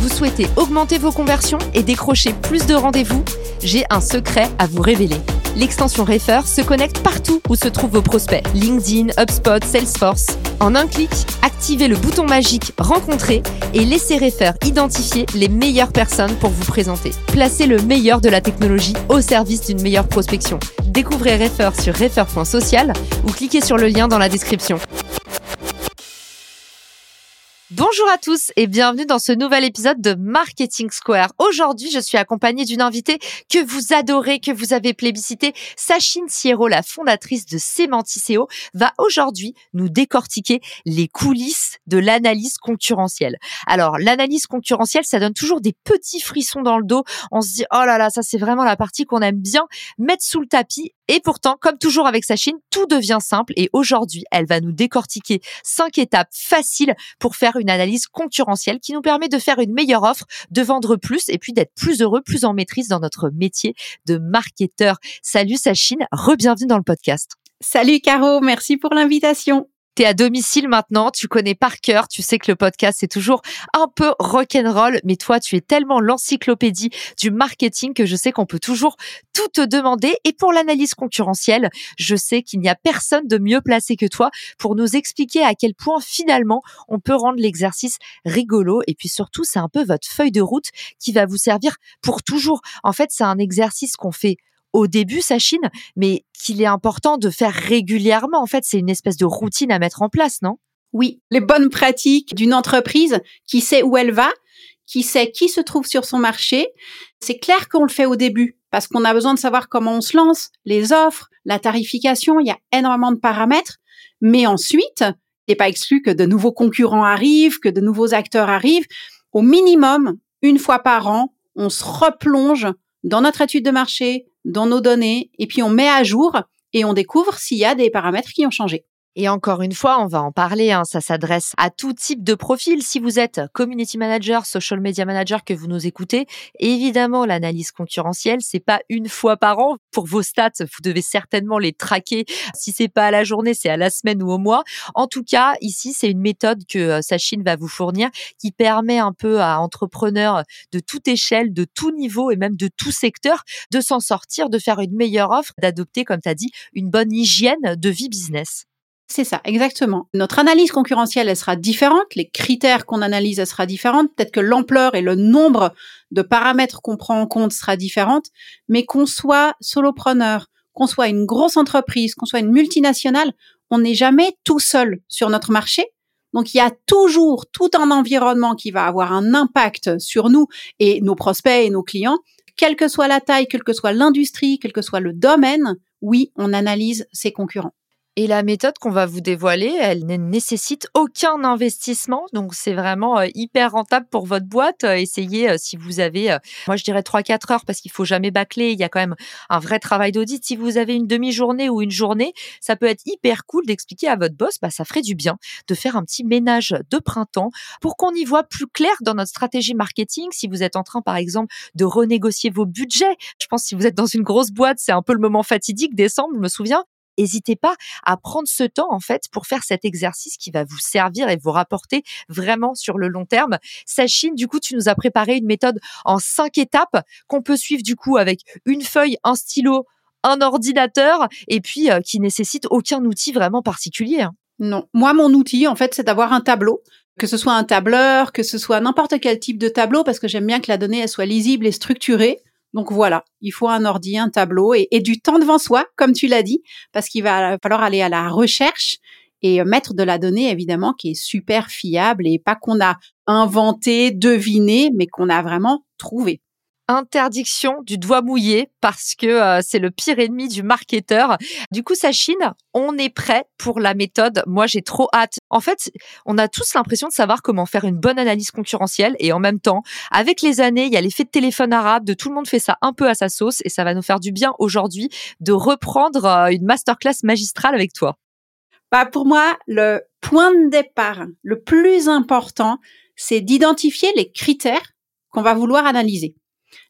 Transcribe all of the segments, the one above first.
Vous souhaitez augmenter vos conversions et décrocher plus de rendez-vous J'ai un secret à vous révéler. L'extension Refer se connecte partout où se trouvent vos prospects. LinkedIn, HubSpot, Salesforce. En un clic, activez le bouton magique Rencontrer et laissez Refer identifier les meilleures personnes pour vous présenter. Placez le meilleur de la technologie au service d'une meilleure prospection. Découvrez Refer sur refer.social ou cliquez sur le lien dans la description. Bonjour à tous et bienvenue dans ce nouvel épisode de Marketing Square. Aujourd'hui, je suis accompagnée d'une invitée que vous adorez, que vous avez plébiscité. Sachine Sierro, la fondatrice de Semanticeo, va aujourd'hui nous décortiquer les coulisses de l'analyse concurrentielle. Alors, l'analyse concurrentielle, ça donne toujours des petits frissons dans le dos. On se dit, oh là là, ça c'est vraiment la partie qu'on aime bien mettre sous le tapis. Et pourtant, comme toujours avec Sachine, tout devient simple et aujourd'hui, elle va nous décortiquer cinq étapes faciles pour faire une analyse concurrentielle qui nous permet de faire une meilleure offre, de vendre plus et puis d'être plus heureux, plus en maîtrise dans notre métier de marketeur. Salut Sachine, re-bienvenue dans le podcast. Salut Caro, merci pour l'invitation. T'es à domicile maintenant, tu connais par cœur, tu sais que le podcast c'est toujours un peu rock'n'roll, mais toi tu es tellement l'encyclopédie du marketing que je sais qu'on peut toujours tout te demander. Et pour l'analyse concurrentielle, je sais qu'il n'y a personne de mieux placé que toi pour nous expliquer à quel point finalement on peut rendre l'exercice rigolo. Et puis surtout, c'est un peu votre feuille de route qui va vous servir pour toujours. En fait, c'est un exercice qu'on fait au début, Sachine, mais qu'il est important de faire régulièrement. En fait, c'est une espèce de routine à mettre en place, non? Oui, les bonnes pratiques d'une entreprise qui sait où elle va, qui sait qui se trouve sur son marché. C'est clair qu'on le fait au début parce qu'on a besoin de savoir comment on se lance, les offres, la tarification, il y a énormément de paramètres. Mais ensuite, il n'est pas exclu que de nouveaux concurrents arrivent, que de nouveaux acteurs arrivent. Au minimum, une fois par an, on se replonge dans notre étude de marché, dans nos données, et puis on met à jour et on découvre s'il y a des paramètres qui ont changé. Et encore une fois, on va en parler, hein, ça s'adresse à tout type de profil. Si vous êtes community manager, social media manager, que vous nous écoutez, évidemment, l'analyse concurrentielle, c'est pas une fois par an. Pour vos stats, vous devez certainement les traquer. Si c'est pas à la journée, c'est à la semaine ou au mois. En tout cas, ici, c'est une méthode que euh, Sachine va vous fournir qui permet un peu à entrepreneurs de toute échelle, de tout niveau et même de tout secteur de s'en sortir, de faire une meilleure offre, d'adopter, comme tu as dit, une bonne hygiène de vie business. C'est ça, exactement. Notre analyse concurrentielle, elle sera différente. Les critères qu'on analyse, elle sera différente. Peut-être que l'ampleur et le nombre de paramètres qu'on prend en compte sera différente. Mais qu'on soit solopreneur, qu'on soit une grosse entreprise, qu'on soit une multinationale, on n'est jamais tout seul sur notre marché. Donc, il y a toujours tout un environnement qui va avoir un impact sur nous et nos prospects et nos clients. Quelle que soit la taille, quelle que soit l'industrie, quel que soit le domaine, oui, on analyse ses concurrents. Et la méthode qu'on va vous dévoiler, elle ne nécessite aucun investissement. Donc, c'est vraiment euh, hyper rentable pour votre boîte. Euh, essayez, euh, si vous avez, moi, je dirais 3-4 heures parce qu'il faut jamais bâcler. Il y a quand même un vrai travail d'audit. Si vous avez une demi-journée ou une journée, ça peut être hyper cool d'expliquer à votre boss, bah, ça ferait du bien de faire un petit ménage de printemps pour qu'on y voit plus clair dans notre stratégie marketing. Si vous êtes en train, par exemple, de renégocier vos budgets, je pense si vous êtes dans une grosse boîte, c'est un peu le moment fatidique, décembre, je me souviens n'hésitez pas à prendre ce temps en fait pour faire cet exercice qui va vous servir et vous rapporter vraiment sur le long terme. Sachine, du coup, tu nous as préparé une méthode en cinq étapes qu'on peut suivre du coup avec une feuille, un stylo, un ordinateur et puis euh, qui nécessite aucun outil vraiment particulier. Hein. Non, moi mon outil en fait c'est d'avoir un tableau que ce soit un tableur, que ce soit n'importe quel type de tableau, parce que j'aime bien que la donnée elle soit lisible et structurée. Donc voilà, il faut un ordi, un tableau et, du temps devant soi, comme tu l'as dit, parce qu'il va falloir aller à la recherche et mettre de la donnée évidemment qui est super fiable et pas qu'on a inventé, deviné, mais qu'on a vraiment trouvé. Interdiction du doigt mouillé parce que euh, c'est le pire ennemi du marketeur. Du coup, Sachine, on est prêt pour la méthode. Moi, j'ai trop hâte. En fait, on a tous l'impression de savoir comment faire une bonne analyse concurrentielle et en même temps, avec les années, il y a l'effet de téléphone arabe, de tout le monde fait ça un peu à sa sauce et ça va nous faire du bien aujourd'hui de reprendre euh, une masterclass magistrale avec toi. Bah, pour moi, le point de départ le plus important, c'est d'identifier les critères qu'on va vouloir analyser.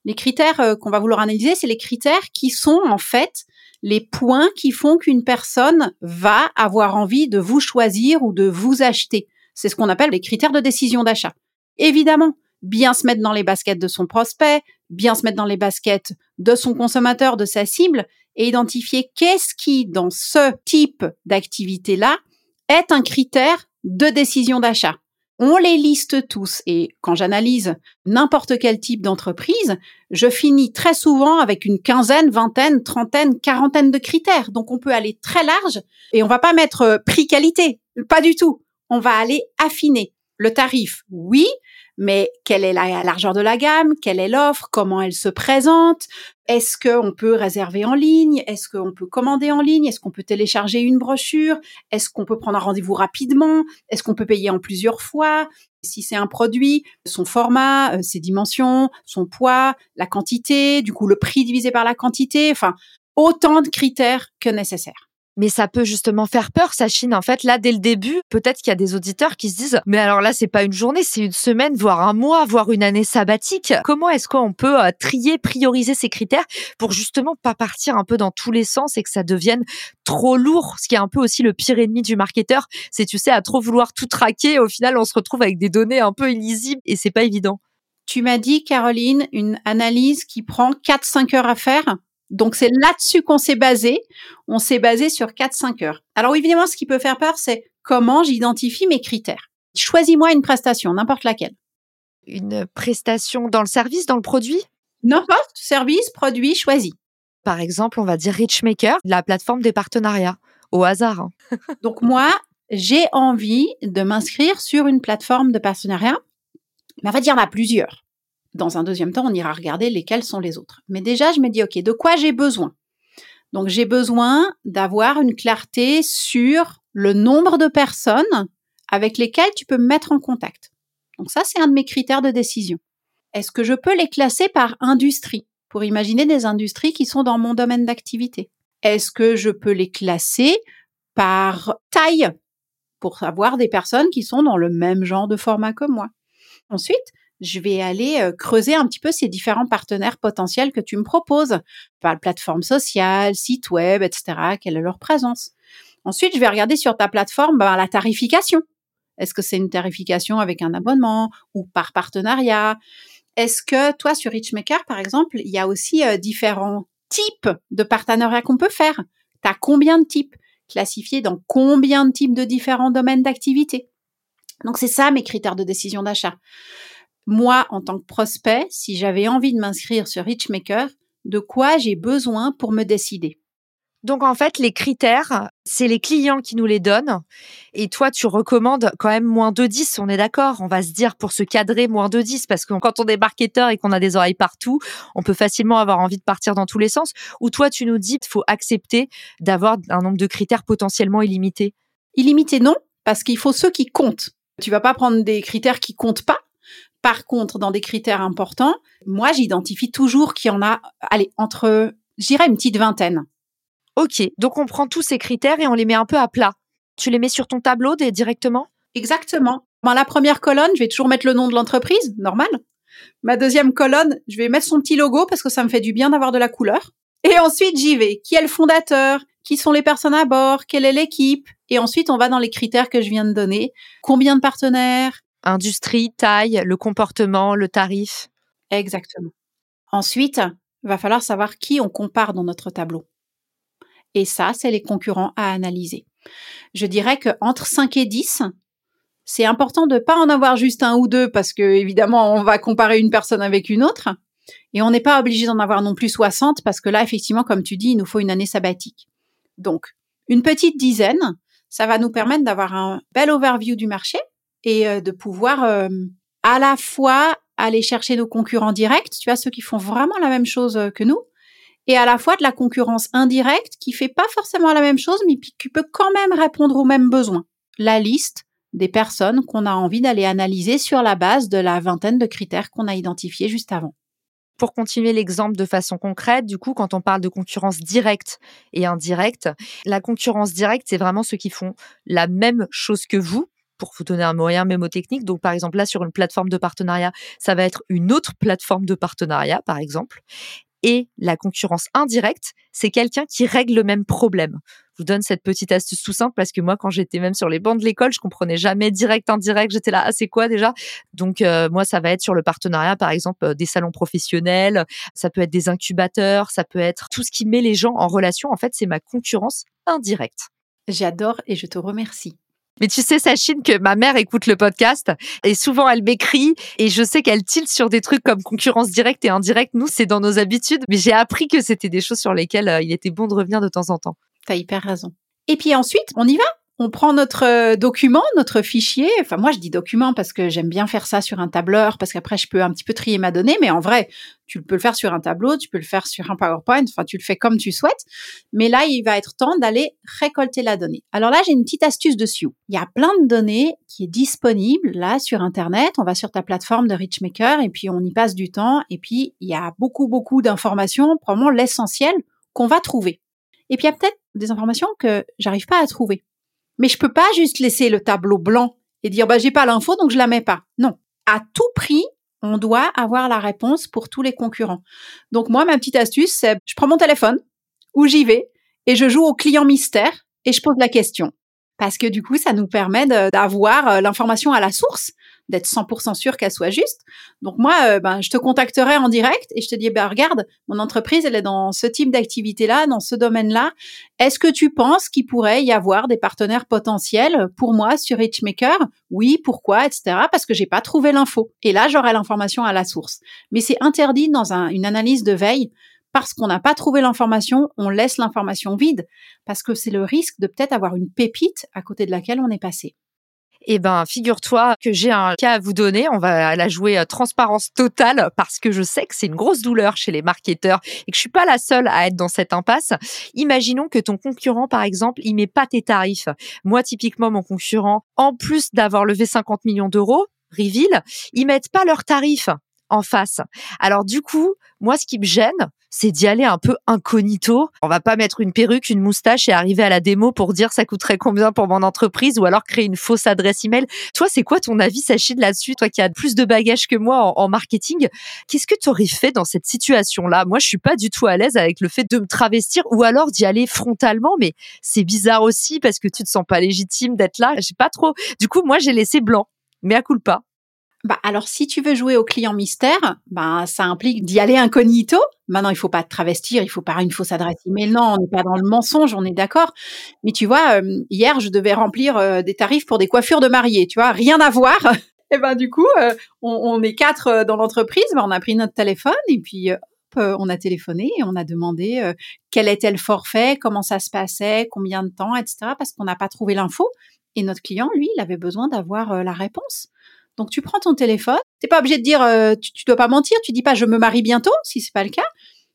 Les critères euh, qu'on va vouloir analyser, c'est les critères qui sont en fait les points qui font qu'une personne va avoir envie de vous choisir ou de vous acheter. C'est ce qu'on appelle les critères de décision d'achat. Évidemment, bien se mettre dans les baskets de son prospect, bien se mettre dans les baskets de son consommateur, de sa cible, et identifier qu'est-ce qui, dans ce type d'activité-là, est un critère de décision d'achat on les liste tous et quand j'analyse n'importe quel type d'entreprise, je finis très souvent avec une quinzaine, vingtaine, trentaine, quarantaine de critères. Donc on peut aller très large et on va pas mettre euh, prix qualité, pas du tout. On va aller affiner le tarif. Oui, mais quelle est la largeur de la gamme, quelle est l'offre, comment elle se présente, est-ce qu'on peut réserver en ligne, est-ce qu'on peut commander en ligne, est-ce qu'on peut télécharger une brochure, est-ce qu'on peut prendre un rendez-vous rapidement, est-ce qu'on peut payer en plusieurs fois, si c'est un produit, son format, euh, ses dimensions, son poids, la quantité, du coup le prix divisé par la quantité, enfin autant de critères que nécessaire mais ça peut justement faire peur, Sachine. En fait, là, dès le début, peut-être qu'il y a des auditeurs qui se disent, mais alors là, c'est pas une journée, c'est une semaine, voire un mois, voire une année sabbatique. Comment est-ce qu'on peut euh, trier, prioriser ces critères pour justement pas partir un peu dans tous les sens et que ça devienne trop lourd? Ce qui est un peu aussi le pire ennemi du marketeur, c'est, tu sais, à trop vouloir tout traquer. Au final, on se retrouve avec des données un peu illisibles et c'est pas évident. Tu m'as dit, Caroline, une analyse qui prend 4-5 heures à faire? Donc c'est là-dessus qu'on s'est basé. On s'est basé sur 4-5 heures. Alors évidemment, ce qui peut faire peur, c'est comment j'identifie mes critères. Choisis-moi une prestation, n'importe laquelle. Une prestation dans le service, dans le produit? N'importe, service, produit, choisi. Par exemple, on va dire Richmaker, la plateforme des partenariats, au hasard. Hein. Donc moi, j'ai envie de m'inscrire sur une plateforme de partenariat. Mais on va dire, il y en a plusieurs. Dans un deuxième temps, on ira regarder lesquels sont les autres. Mais déjà, je me dis, OK, de quoi j'ai besoin? Donc, j'ai besoin d'avoir une clarté sur le nombre de personnes avec lesquelles tu peux me mettre en contact. Donc ça, c'est un de mes critères de décision. Est-ce que je peux les classer par industrie pour imaginer des industries qui sont dans mon domaine d'activité? Est-ce que je peux les classer par taille pour avoir des personnes qui sont dans le même genre de format que moi? Ensuite, je vais aller creuser un petit peu ces différents partenaires potentiels que tu me proposes, par plateforme sociale, site web, etc. Quelle est leur présence? Ensuite, je vais regarder sur ta plateforme ben, la tarification. Est-ce que c'est une tarification avec un abonnement ou par partenariat? Est-ce que toi, sur Richmaker, par exemple, il y a aussi différents types de partenariats qu'on peut faire? Tu as combien de types? Classifiés dans combien de types de différents domaines d'activité? Donc, c'est ça mes critères de décision d'achat moi, en tant que prospect, si j'avais envie de m'inscrire sur Richmaker, de quoi j'ai besoin pour me décider? Donc en fait, les critères, c'est les clients qui nous les donnent. Et toi, tu recommandes quand même moins de 10, on est d'accord? On va se dire pour se cadrer moins de 10, parce que quand on est marketeur et qu'on a des oreilles partout, on peut facilement avoir envie de partir dans tous les sens. Ou toi, tu nous dis qu'il faut accepter d'avoir un nombre de critères potentiellement illimités? Illimité, non, parce qu'il faut ceux qui comptent. Tu vas pas prendre des critères qui comptent pas, par contre, dans des critères importants, moi, j'identifie toujours qu'il y en a, allez, entre, j'irais une petite vingtaine. Ok, donc on prend tous ces critères et on les met un peu à plat. Tu les mets sur ton tableau directement? Exactement. Dans la première colonne, je vais toujours mettre le nom de l'entreprise, normal. Ma deuxième colonne, je vais mettre son petit logo parce que ça me fait du bien d'avoir de la couleur. Et ensuite, j'y vais. Qui est le fondateur? Qui sont les personnes à bord? Quelle est l'équipe? Et ensuite, on va dans les critères que je viens de donner. Combien de partenaires? Industrie, taille, le comportement, le tarif. Exactement. Ensuite, il va falloir savoir qui on compare dans notre tableau. Et ça, c'est les concurrents à analyser. Je dirais que entre 5 et 10, c'est important de ne pas en avoir juste un ou deux parce que évidemment, on va comparer une personne avec une autre. Et on n'est pas obligé d'en avoir non plus 60 parce que là, effectivement, comme tu dis, il nous faut une année sabbatique. Donc, une petite dizaine, ça va nous permettre d'avoir un bel overview du marché et de pouvoir à la fois aller chercher nos concurrents directs, tu vois, ceux qui font vraiment la même chose euh, que nous, et à la fois de la concurrence indirecte qui fait pas forcément la même chose, mais qui peut quand même répondre aux mêmes besoins. La liste des personnes qu'on a envie d'aller analyser sur la base de la vingtaine de critères qu'on a identifiés juste avant. Pour continuer l'exemple de façon concrète, du coup, quand on parle de concurrence directe et indirecte, la concurrence directe, c'est vraiment ceux qui font la même chose que vous, pour vous donner un moyen mémotechnique. Donc, par exemple, là, sur une plateforme de partenariat, ça va être une autre plateforme de partenariat, par exemple. Et la concurrence indirecte, c'est quelqu'un qui règle le même problème. Je vous donne cette petite astuce tout simple parce que moi, quand j'étais même sur les bancs de l'école, je comprenais jamais direct, indirect. J'étais là, ah, c'est quoi déjà? Donc, euh, moi, ça va être sur le partenariat, par exemple, euh, des salons professionnels, ça peut être des incubateurs, ça peut être tout ce qui met les gens en relation. En fait, c'est ma concurrence indirecte. J'adore et je te remercie. Mais tu sais, Sachine, que ma mère écoute le podcast et souvent elle m'écrit et je sais qu'elle tilte sur des trucs comme concurrence directe et indirecte. Nous, c'est dans nos habitudes, mais j'ai appris que c'était des choses sur lesquelles euh, il était bon de revenir de temps en temps. T'as hyper raison. Et puis ensuite, on y va? On prend notre euh, document, notre fichier. Enfin, moi, je dis document parce que j'aime bien faire ça sur un tableur, parce qu'après, je peux un petit peu trier ma donnée. Mais en vrai, tu peux le faire sur un tableau, tu peux le faire sur un PowerPoint. Enfin, tu le fais comme tu souhaites. Mais là, il va être temps d'aller récolter la donnée. Alors là, j'ai une petite astuce dessus. Il y a plein de données qui est disponible là sur Internet. On va sur ta plateforme de Richmaker et puis on y passe du temps. Et puis, il y a beaucoup, beaucoup d'informations, probablement l'essentiel qu'on va trouver. Et puis, il y a peut-être des informations que j'arrive pas à trouver. Mais je peux pas juste laisser le tableau blanc et dire bah j'ai pas l'info donc je la mets pas. Non, à tout prix, on doit avoir la réponse pour tous les concurrents. Donc moi ma petite astuce c'est je prends mon téléphone où j'y vais et je joue au client mystère et je pose la question parce que du coup ça nous permet d'avoir euh, l'information à la source d'être 100% sûr qu'elle soit juste. Donc moi, euh, ben, je te contacterai en direct et je te dis, ben, regarde, mon entreprise, elle est dans ce type d'activité-là, dans ce domaine-là. Est-ce que tu penses qu'il pourrait y avoir des partenaires potentiels pour moi sur Richmaker Oui, pourquoi, etc. Parce que j'ai pas trouvé l'info. Et là, j'aurai l'information à la source. Mais c'est interdit dans une analyse de veille parce qu'on n'a pas trouvé l'information, on laisse l'information vide, parce que c'est le risque de peut-être avoir une pépite à côté de laquelle on est passé. Eh ben, figure-toi que j'ai un cas à vous donner. On va la jouer à transparence totale parce que je sais que c'est une grosse douleur chez les marketeurs et que je suis pas la seule à être dans cette impasse. Imaginons que ton concurrent, par exemple, il met pas tes tarifs. Moi, typiquement, mon concurrent, en plus d'avoir levé 50 millions d'euros, Reveal, ils mettent pas leurs tarifs en face. Alors du coup, moi, ce qui me gêne, c'est d'y aller un peu incognito. On va pas mettre une perruque, une moustache et arriver à la démo pour dire ça coûterait combien pour mon entreprise ou alors créer une fausse adresse email. Toi, c'est quoi ton avis, Sachid, là-dessus? Toi qui as plus de bagages que moi en, marketing, qu'est-ce que tu aurais fait dans cette situation-là? Moi, je suis pas du tout à l'aise avec le fait de me travestir ou alors d'y aller frontalement, mais c'est bizarre aussi parce que tu te sens pas légitime d'être là. J'ai pas trop. Du coup, moi, j'ai laissé blanc. Mais à coup pas. Bah alors si tu veux jouer au client mystère, bah ça implique d'y aller incognito. Maintenant, il faut pas te travestir, il faut pas une fausse adresse email. Non, on n'est pas dans le mensonge, on est d'accord. Mais tu vois, euh, hier, je devais remplir euh, des tarifs pour des coiffures de mariés, tu vois, rien à voir. et ben du coup, euh, on, est quatre dans l'entreprise, ben, on a pris notre téléphone et puis on a téléphoné et on a demandé quel était le forfait, comment ça se passait, combien de temps, etc. Parce qu'on n'a pas trouvé l'info. Et notre client, lui, il avait besoin d'avoir la réponse. Donc tu prends ton téléphone, t'es pas obligé de dire euh, tu, dois pas mentir, tu dis pas je me marie bientôt si c'est pas le cas,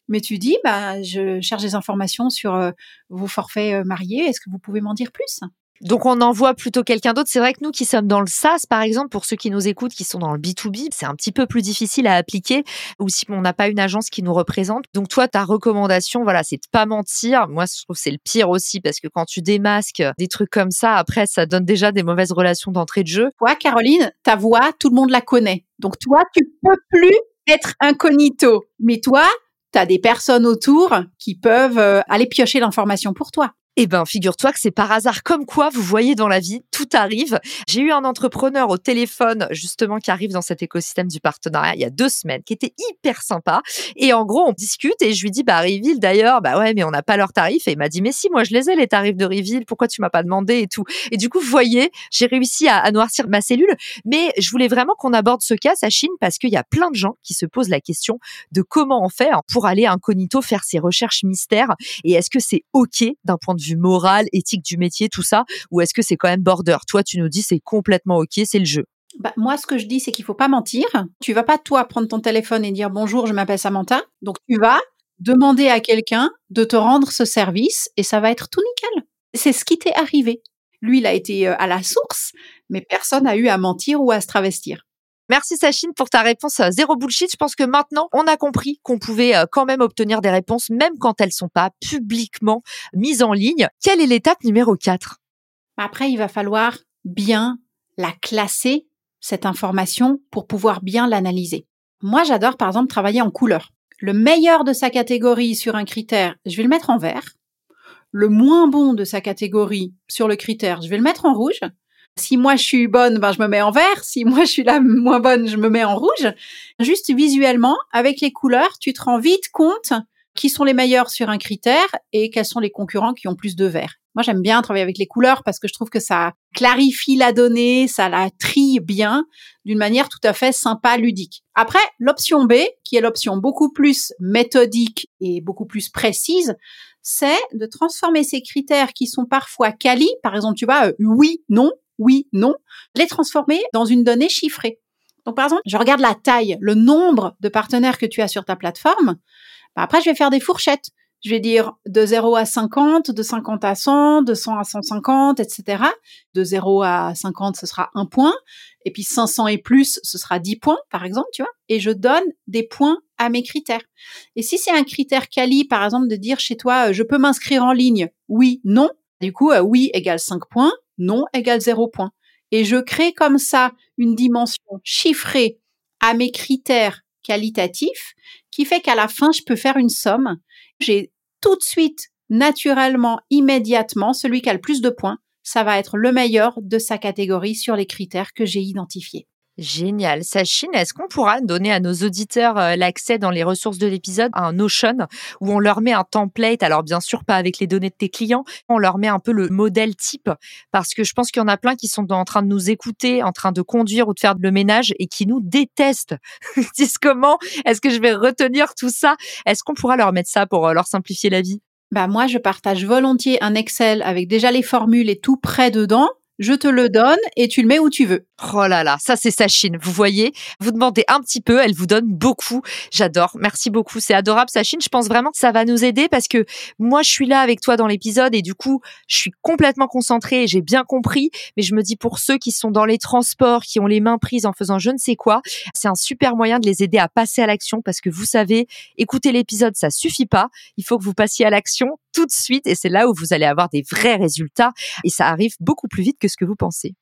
mais tu dis bah je cherche des informations sur euh, vos forfaits euh, mariés, est-ce que vous pouvez m'en dire plus? Donc on envoie plutôt quelqu'un d'autre. C'est vrai que nous qui sommes dans le SaaS, par exemple, pour ceux qui nous écoutent, qui sont dans le B2B, c'est un petit peu plus difficile à appliquer ou si on n'a pas une agence qui nous représente. Donc toi, ta recommandation, voilà, c'est de pas mentir. Moi, je trouve c'est le pire aussi parce que quand tu démasques des trucs comme ça, après, ça donne déjà des mauvaises relations d'entrée de jeu. Toi, Caroline, ta voix, tout le monde la connaît. Donc toi, tu peux plus être incognito. Mais toi, tu as des personnes autour qui peuvent euh, aller piocher l'information pour toi. Eh ben, figure-toi que c'est par hasard comme quoi, vous voyez dans la vie, tout arrive. J'ai eu un entrepreneur au téléphone, justement, qui arrive dans cet écosystème du partenariat il y a deux semaines, qui était hyper sympa. Et en gros, on discute et je lui dis, bah, Reveal, d'ailleurs, bah ouais, mais on n'a pas leurs tarifs. Et il m'a dit, mais si, moi, je les ai, les tarifs de Reveal. Pourquoi tu m'as pas demandé et tout? Et du coup, vous voyez, j'ai réussi à, noircir ma cellule. Mais je voulais vraiment qu'on aborde ce cas, Sachine, parce qu'il y a plein de gens qui se posent la question de comment on fait pour aller incognito faire ses recherches mystères. Et est-ce que c'est OK d'un point de vue moral, éthique du métier, tout ça, ou est-ce que c'est quand même border? Toi, tu nous dis c'est complètement ok, c'est le jeu. bah, moi, ce que je dis, c'est qu'il faut pas mentir. Tu vas pas, toi, prendre ton téléphone et dire bonjour, je m'appelle Samantha. Donc, tu vas demander à quelqu'un de te rendre ce service et ça va être tout nickel. C'est ce qui t'est arrivé. Lui, il a été euh, à la source, mais personne n'a eu à mentir ou à se travestir. Merci Sachine pour ta réponse euh, zéro bullshit. Je pense que maintenant, on a compris qu'on pouvait euh, quand même obtenir des réponses, même quand elles sont pas publiquement mises en ligne. Quelle est l'étape numéro 4 Après, il va falloir bien la classer cette information pour pouvoir bien l'analyser. Moi, j'adore par exemple travailler en couleur. Le meilleur de sa catégorie sur un critère, je vais le mettre en vert. Le moins bon de sa catégorie sur le critère, je vais le mettre en rouge. Si moi je suis bonne, ben je me mets en vert. Si moi je suis la moins bonne, je me mets en rouge. Juste visuellement, avec les couleurs, tu te rends vite compte qui sont les meilleurs sur un critère et quels sont les concurrents qui ont plus de vert. Moi, j'aime bien travailler avec les couleurs parce que je trouve que ça clarifie la donnée, ça la trie bien d'une manière tout à fait sympa, ludique. Après, l'option B, qui est l'option beaucoup plus méthodique et beaucoup plus précise, c'est de transformer ces critères qui sont parfois quali, par exemple, tu vois, euh, oui, non, oui, non, les transformer dans une donnée chiffrée. Donc, par exemple, je regarde la taille, le nombre de partenaires que tu as sur ta plateforme. Bah, après, je vais faire des fourchettes je vais dire de 0 à 50, de 50 à 100, de 100 à 150, etc. De 0 à 50, ce sera un point. Et puis 500 et plus, ce sera 10 points, par exemple, tu vois. Et je donne des points à mes critères. Et si c'est un critère quali, par exemple, de dire chez toi, euh, je peux m'inscrire en ligne, oui, non. Du coup, euh, oui égale 5 points, non égale 0 points. Et je crée comme ça une dimension chiffrée à mes critères qualitatifs qui fait qu'à la fin, je peux faire une somme. J'ai tout de suite, naturellement, immédiatement, celui qui a le plus de points, ça va être le meilleur de sa catégorie sur les critères que j'ai identifiés. Génial. Sachine, est-ce qu'on pourra donner à nos auditeurs euh, l'accès dans les ressources de l'épisode à un Notion où on leur met un template? Alors bien sûr, pas avec les données de tes clients, on leur met un peu le modèle type parce que je pense qu'il y en a plein qui sont en train de nous écouter, en train de conduire ou de faire le ménage et qui nous détestent. Ils disent comment Est-ce que je vais retenir tout ça? Est-ce qu'on pourra leur mettre ça pour euh, leur simplifier la vie? Bah moi, je partage volontiers un Excel avec déjà les formules et tout prêt dedans je te le donne et tu le mets où tu veux. Oh là là, ça c'est sa Chine. Vous voyez, vous demandez un petit peu, elle vous donne beaucoup. J'adore. Merci beaucoup. C'est adorable Sachine. Je pense vraiment que ça va nous aider parce que moi je suis là avec toi dans l'épisode et du coup, je suis complètement concentrée et j'ai bien compris, mais je me dis pour ceux qui sont dans les transports, qui ont les mains prises en faisant je ne sais quoi, c'est un super moyen de les aider à passer à l'action parce que vous savez, écouter l'épisode ça suffit pas, il faut que vous passiez à l'action tout de suite et c'est là où vous allez avoir des vrais résultats et ça arrive beaucoup plus vite que ce que vous pensez.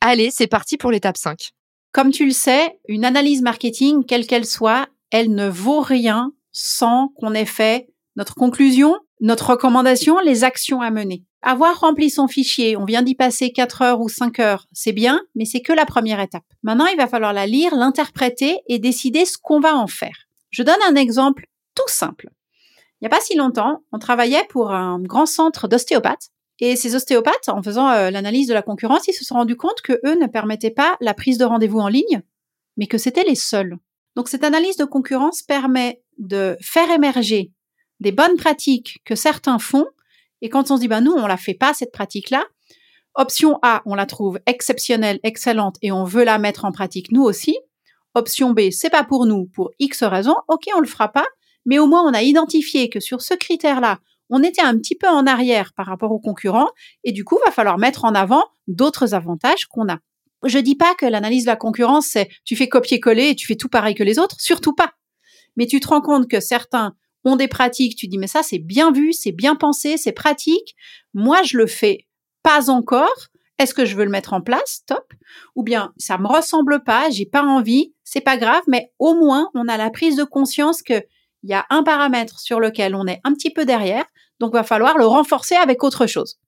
Allez, c'est parti pour l'étape 5. Comme tu le sais, une analyse marketing, quelle qu'elle soit, elle ne vaut rien sans qu'on ait fait notre conclusion, notre recommandation, les actions à mener. Avoir rempli son fichier, on vient d'y passer 4 heures ou 5 heures, c'est bien, mais c'est que la première étape. Maintenant, il va falloir la lire, l'interpréter et décider ce qu'on va en faire. Je donne un exemple tout simple. Il n'y a pas si longtemps, on travaillait pour un grand centre d'ostéopathes. Et ces ostéopathes, en faisant euh, l'analyse de la concurrence, ils se sont rendus compte que eux ne permettaient pas la prise de rendez-vous en ligne, mais que c'était les seuls. Donc cette analyse de concurrence permet de faire émerger des bonnes pratiques que certains font. Et quand on se dit, bah nous, on la fait pas, cette pratique-là, option A, on la trouve exceptionnelle, excellente, et on veut la mettre en pratique nous aussi. Option B, c'est pas pour nous, pour X raisons. Ok, on le fera pas, mais au moins on a identifié que sur ce critère-là, on était un petit peu en arrière par rapport aux concurrents et du coup, va falloir mettre en avant d'autres avantages qu'on a. Je dis pas que l'analyse de la concurrence, c'est tu fais copier-coller et tu fais tout pareil que les autres, surtout pas. Mais tu te rends compte que certains ont des pratiques, tu dis mais ça c'est bien vu, c'est bien pensé, c'est pratique. Moi, je le fais pas encore. Est-ce que je veux le mettre en place? Top. Ou bien ça me ressemble pas, j'ai pas envie, c'est pas grave, mais au moins on a la prise de conscience que il y a un paramètre sur lequel on est un petit peu derrière, donc va falloir le renforcer avec autre chose.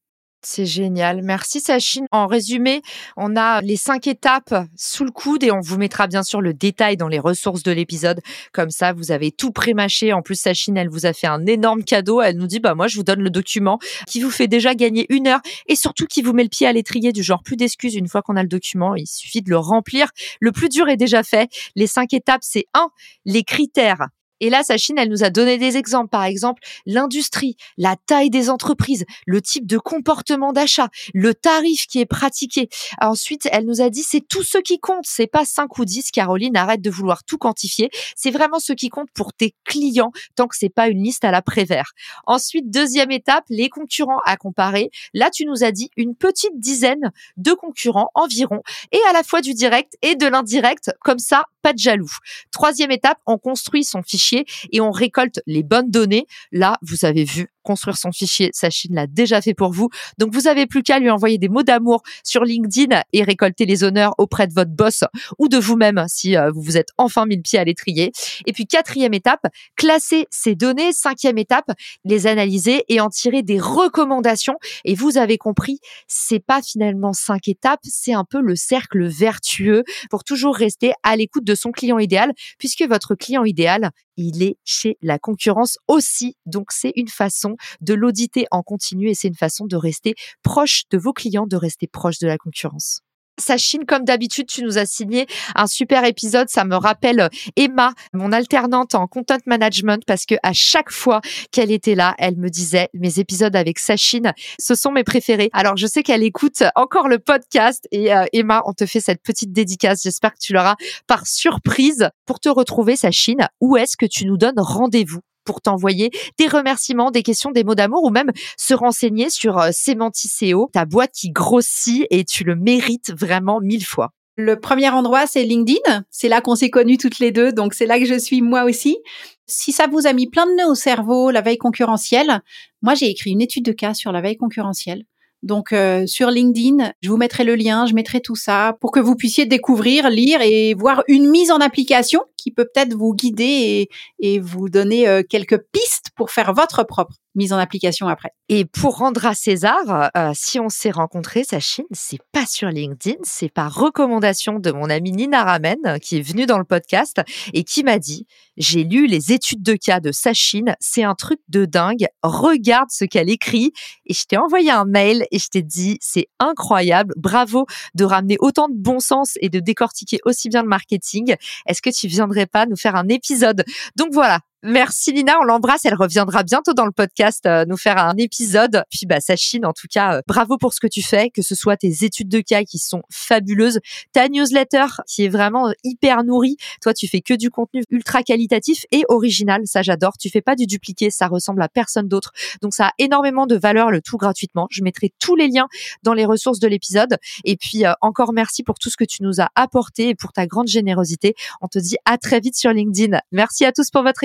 C'est génial. Merci Sachine. En résumé, on a les cinq étapes sous le coude et on vous mettra bien sûr le détail dans les ressources de l'épisode. Comme ça, vous avez tout pré-mâché. En plus, Sachine, elle vous a fait un énorme cadeau. Elle nous dit, bah, moi, je vous donne le document qui vous fait déjà gagner une heure et surtout qui vous met le pied à l'étrier du genre plus d'excuses une fois qu'on a le document. Il suffit de le remplir. Le plus dur est déjà fait. Les cinq étapes, c'est un, les critères Et là, Sachine, elle nous a donné des exemples. Par exemple, l'industrie, la taille des entreprises, le type de comportement d'achat, le tarif qui est pratiqué. Ensuite, elle nous a dit c'est tout ce qui compte. C'est pas 5 ou 10. Caroline, arrête de vouloir tout quantifier. C'est vraiment ce qui compte pour tes clients tant que c'est pas une liste à la Prévert. Ensuite, deuxième étape, les concurrents à comparer. Là, tu nous as dit une petite dizaine de concurrents environ et à la fois du direct et de l'indirect. Comme ça, pas de jaloux. Troisième étape, on construit son fichier et on récolte les bonnes données. Là, vous avez vu, construire son fichier, Sachine l'a déjà fait pour vous. Donc, vous avez plus qu'à lui envoyer des mots d'amour sur LinkedIn et récolter les honneurs auprès de votre boss ou de vous-même si euh, vous vous êtes enfin mis le pied à l'étrier. Et puis, quatrième étape, classer ces données. Cinquième étape, les analyser et en tirer des recommandations. Et vous avez compris, c'est pas finalement cinq étapes, c'est un peu le cercle vertueux pour toujours rester à l'écoute de son client idéal puisque votre client idéal, il est chez la concurrence aussi. Donc, c'est une façon de l'auditer en continu et c'est une façon de rester proche de vos clients, de rester proche de la concurrence. Sachine, comme d'habitude, tu nous as signé un super épisode. Ça me rappelle euh, Emma, mon alternante en content management, parce que à chaque fois qu'elle était là, elle me disait mes épisodes avec Sachine, ce sont mes préférés. Alors je sais qu'elle écoute encore le podcast et euh, Emma, on te fait cette petite dédicace. J'espère que tu l'auras par surprise pour te retrouver, Sachine. Où est-ce que tu nous donnes rendez-vous? Pour t'envoyer des remerciements, des questions, des mots d'amour ou même se renseigner sur euh, Semanticeo, ta boîte qui grossit et tu le mérites vraiment mille fois. Le premier endroit, c'est LinkedIn. C'est là qu'on s'est connus toutes les deux, donc c'est là que je suis moi aussi. Si ça vous a mis plein de nœuds au cerveau, la veille concurrentielle, moi j'ai écrit une étude de cas sur la veille concurrentielle. Donc euh, sur LinkedIn, je vous mettrai le lien, je mettrai tout ça pour que vous puissiez découvrir, lire et voir une mise en application qui peut peut-être vous guider et, vous donner euh, quelques pistes pour faire votre propre mise en application après. Et pour rendre à César, euh, si on s'est rencontrés, Sachine, c'est pas sur LinkedIn, c'est par recommandation de mon amie Nina Ramen qui est venue dans le podcast et qui m'a dit j'ai lu les études de cas de Sachine, c'est un truc de dingue. Regarde ce qu'elle écrit et je t'ai envoyé un mail et je t'ai dit c'est incroyable, bravo de ramener autant de bon sens et de décortiquer aussi bien le marketing. Est-ce que tu viendrais pas nous faire un épisode. Donc voilà, Merci Lina, on l'embrasse. Elle reviendra bientôt dans le podcast euh, nous faire un épisode. Puis bah Sachine, en tout cas, euh, bravo pour ce que tu fais, que ce soit tes études de cas qui sont fabuleuses, ta newsletter qui est vraiment euh, hyper nourrie. Toi, tu fais que du contenu ultra qualitatif et original. Ça, j'adore. Tu fais pas du dupliqué, ça ressemble à personne d'autre. Donc ça a énormément de valeur, le tout gratuitement. Je mettrai tous les liens dans les ressources de l'épisode. Et puis encore merci pour tout ce que tu nous as apporté et pour ta grande générosité. On te dit à très vite sur LinkedIn. Merci à tous pour votre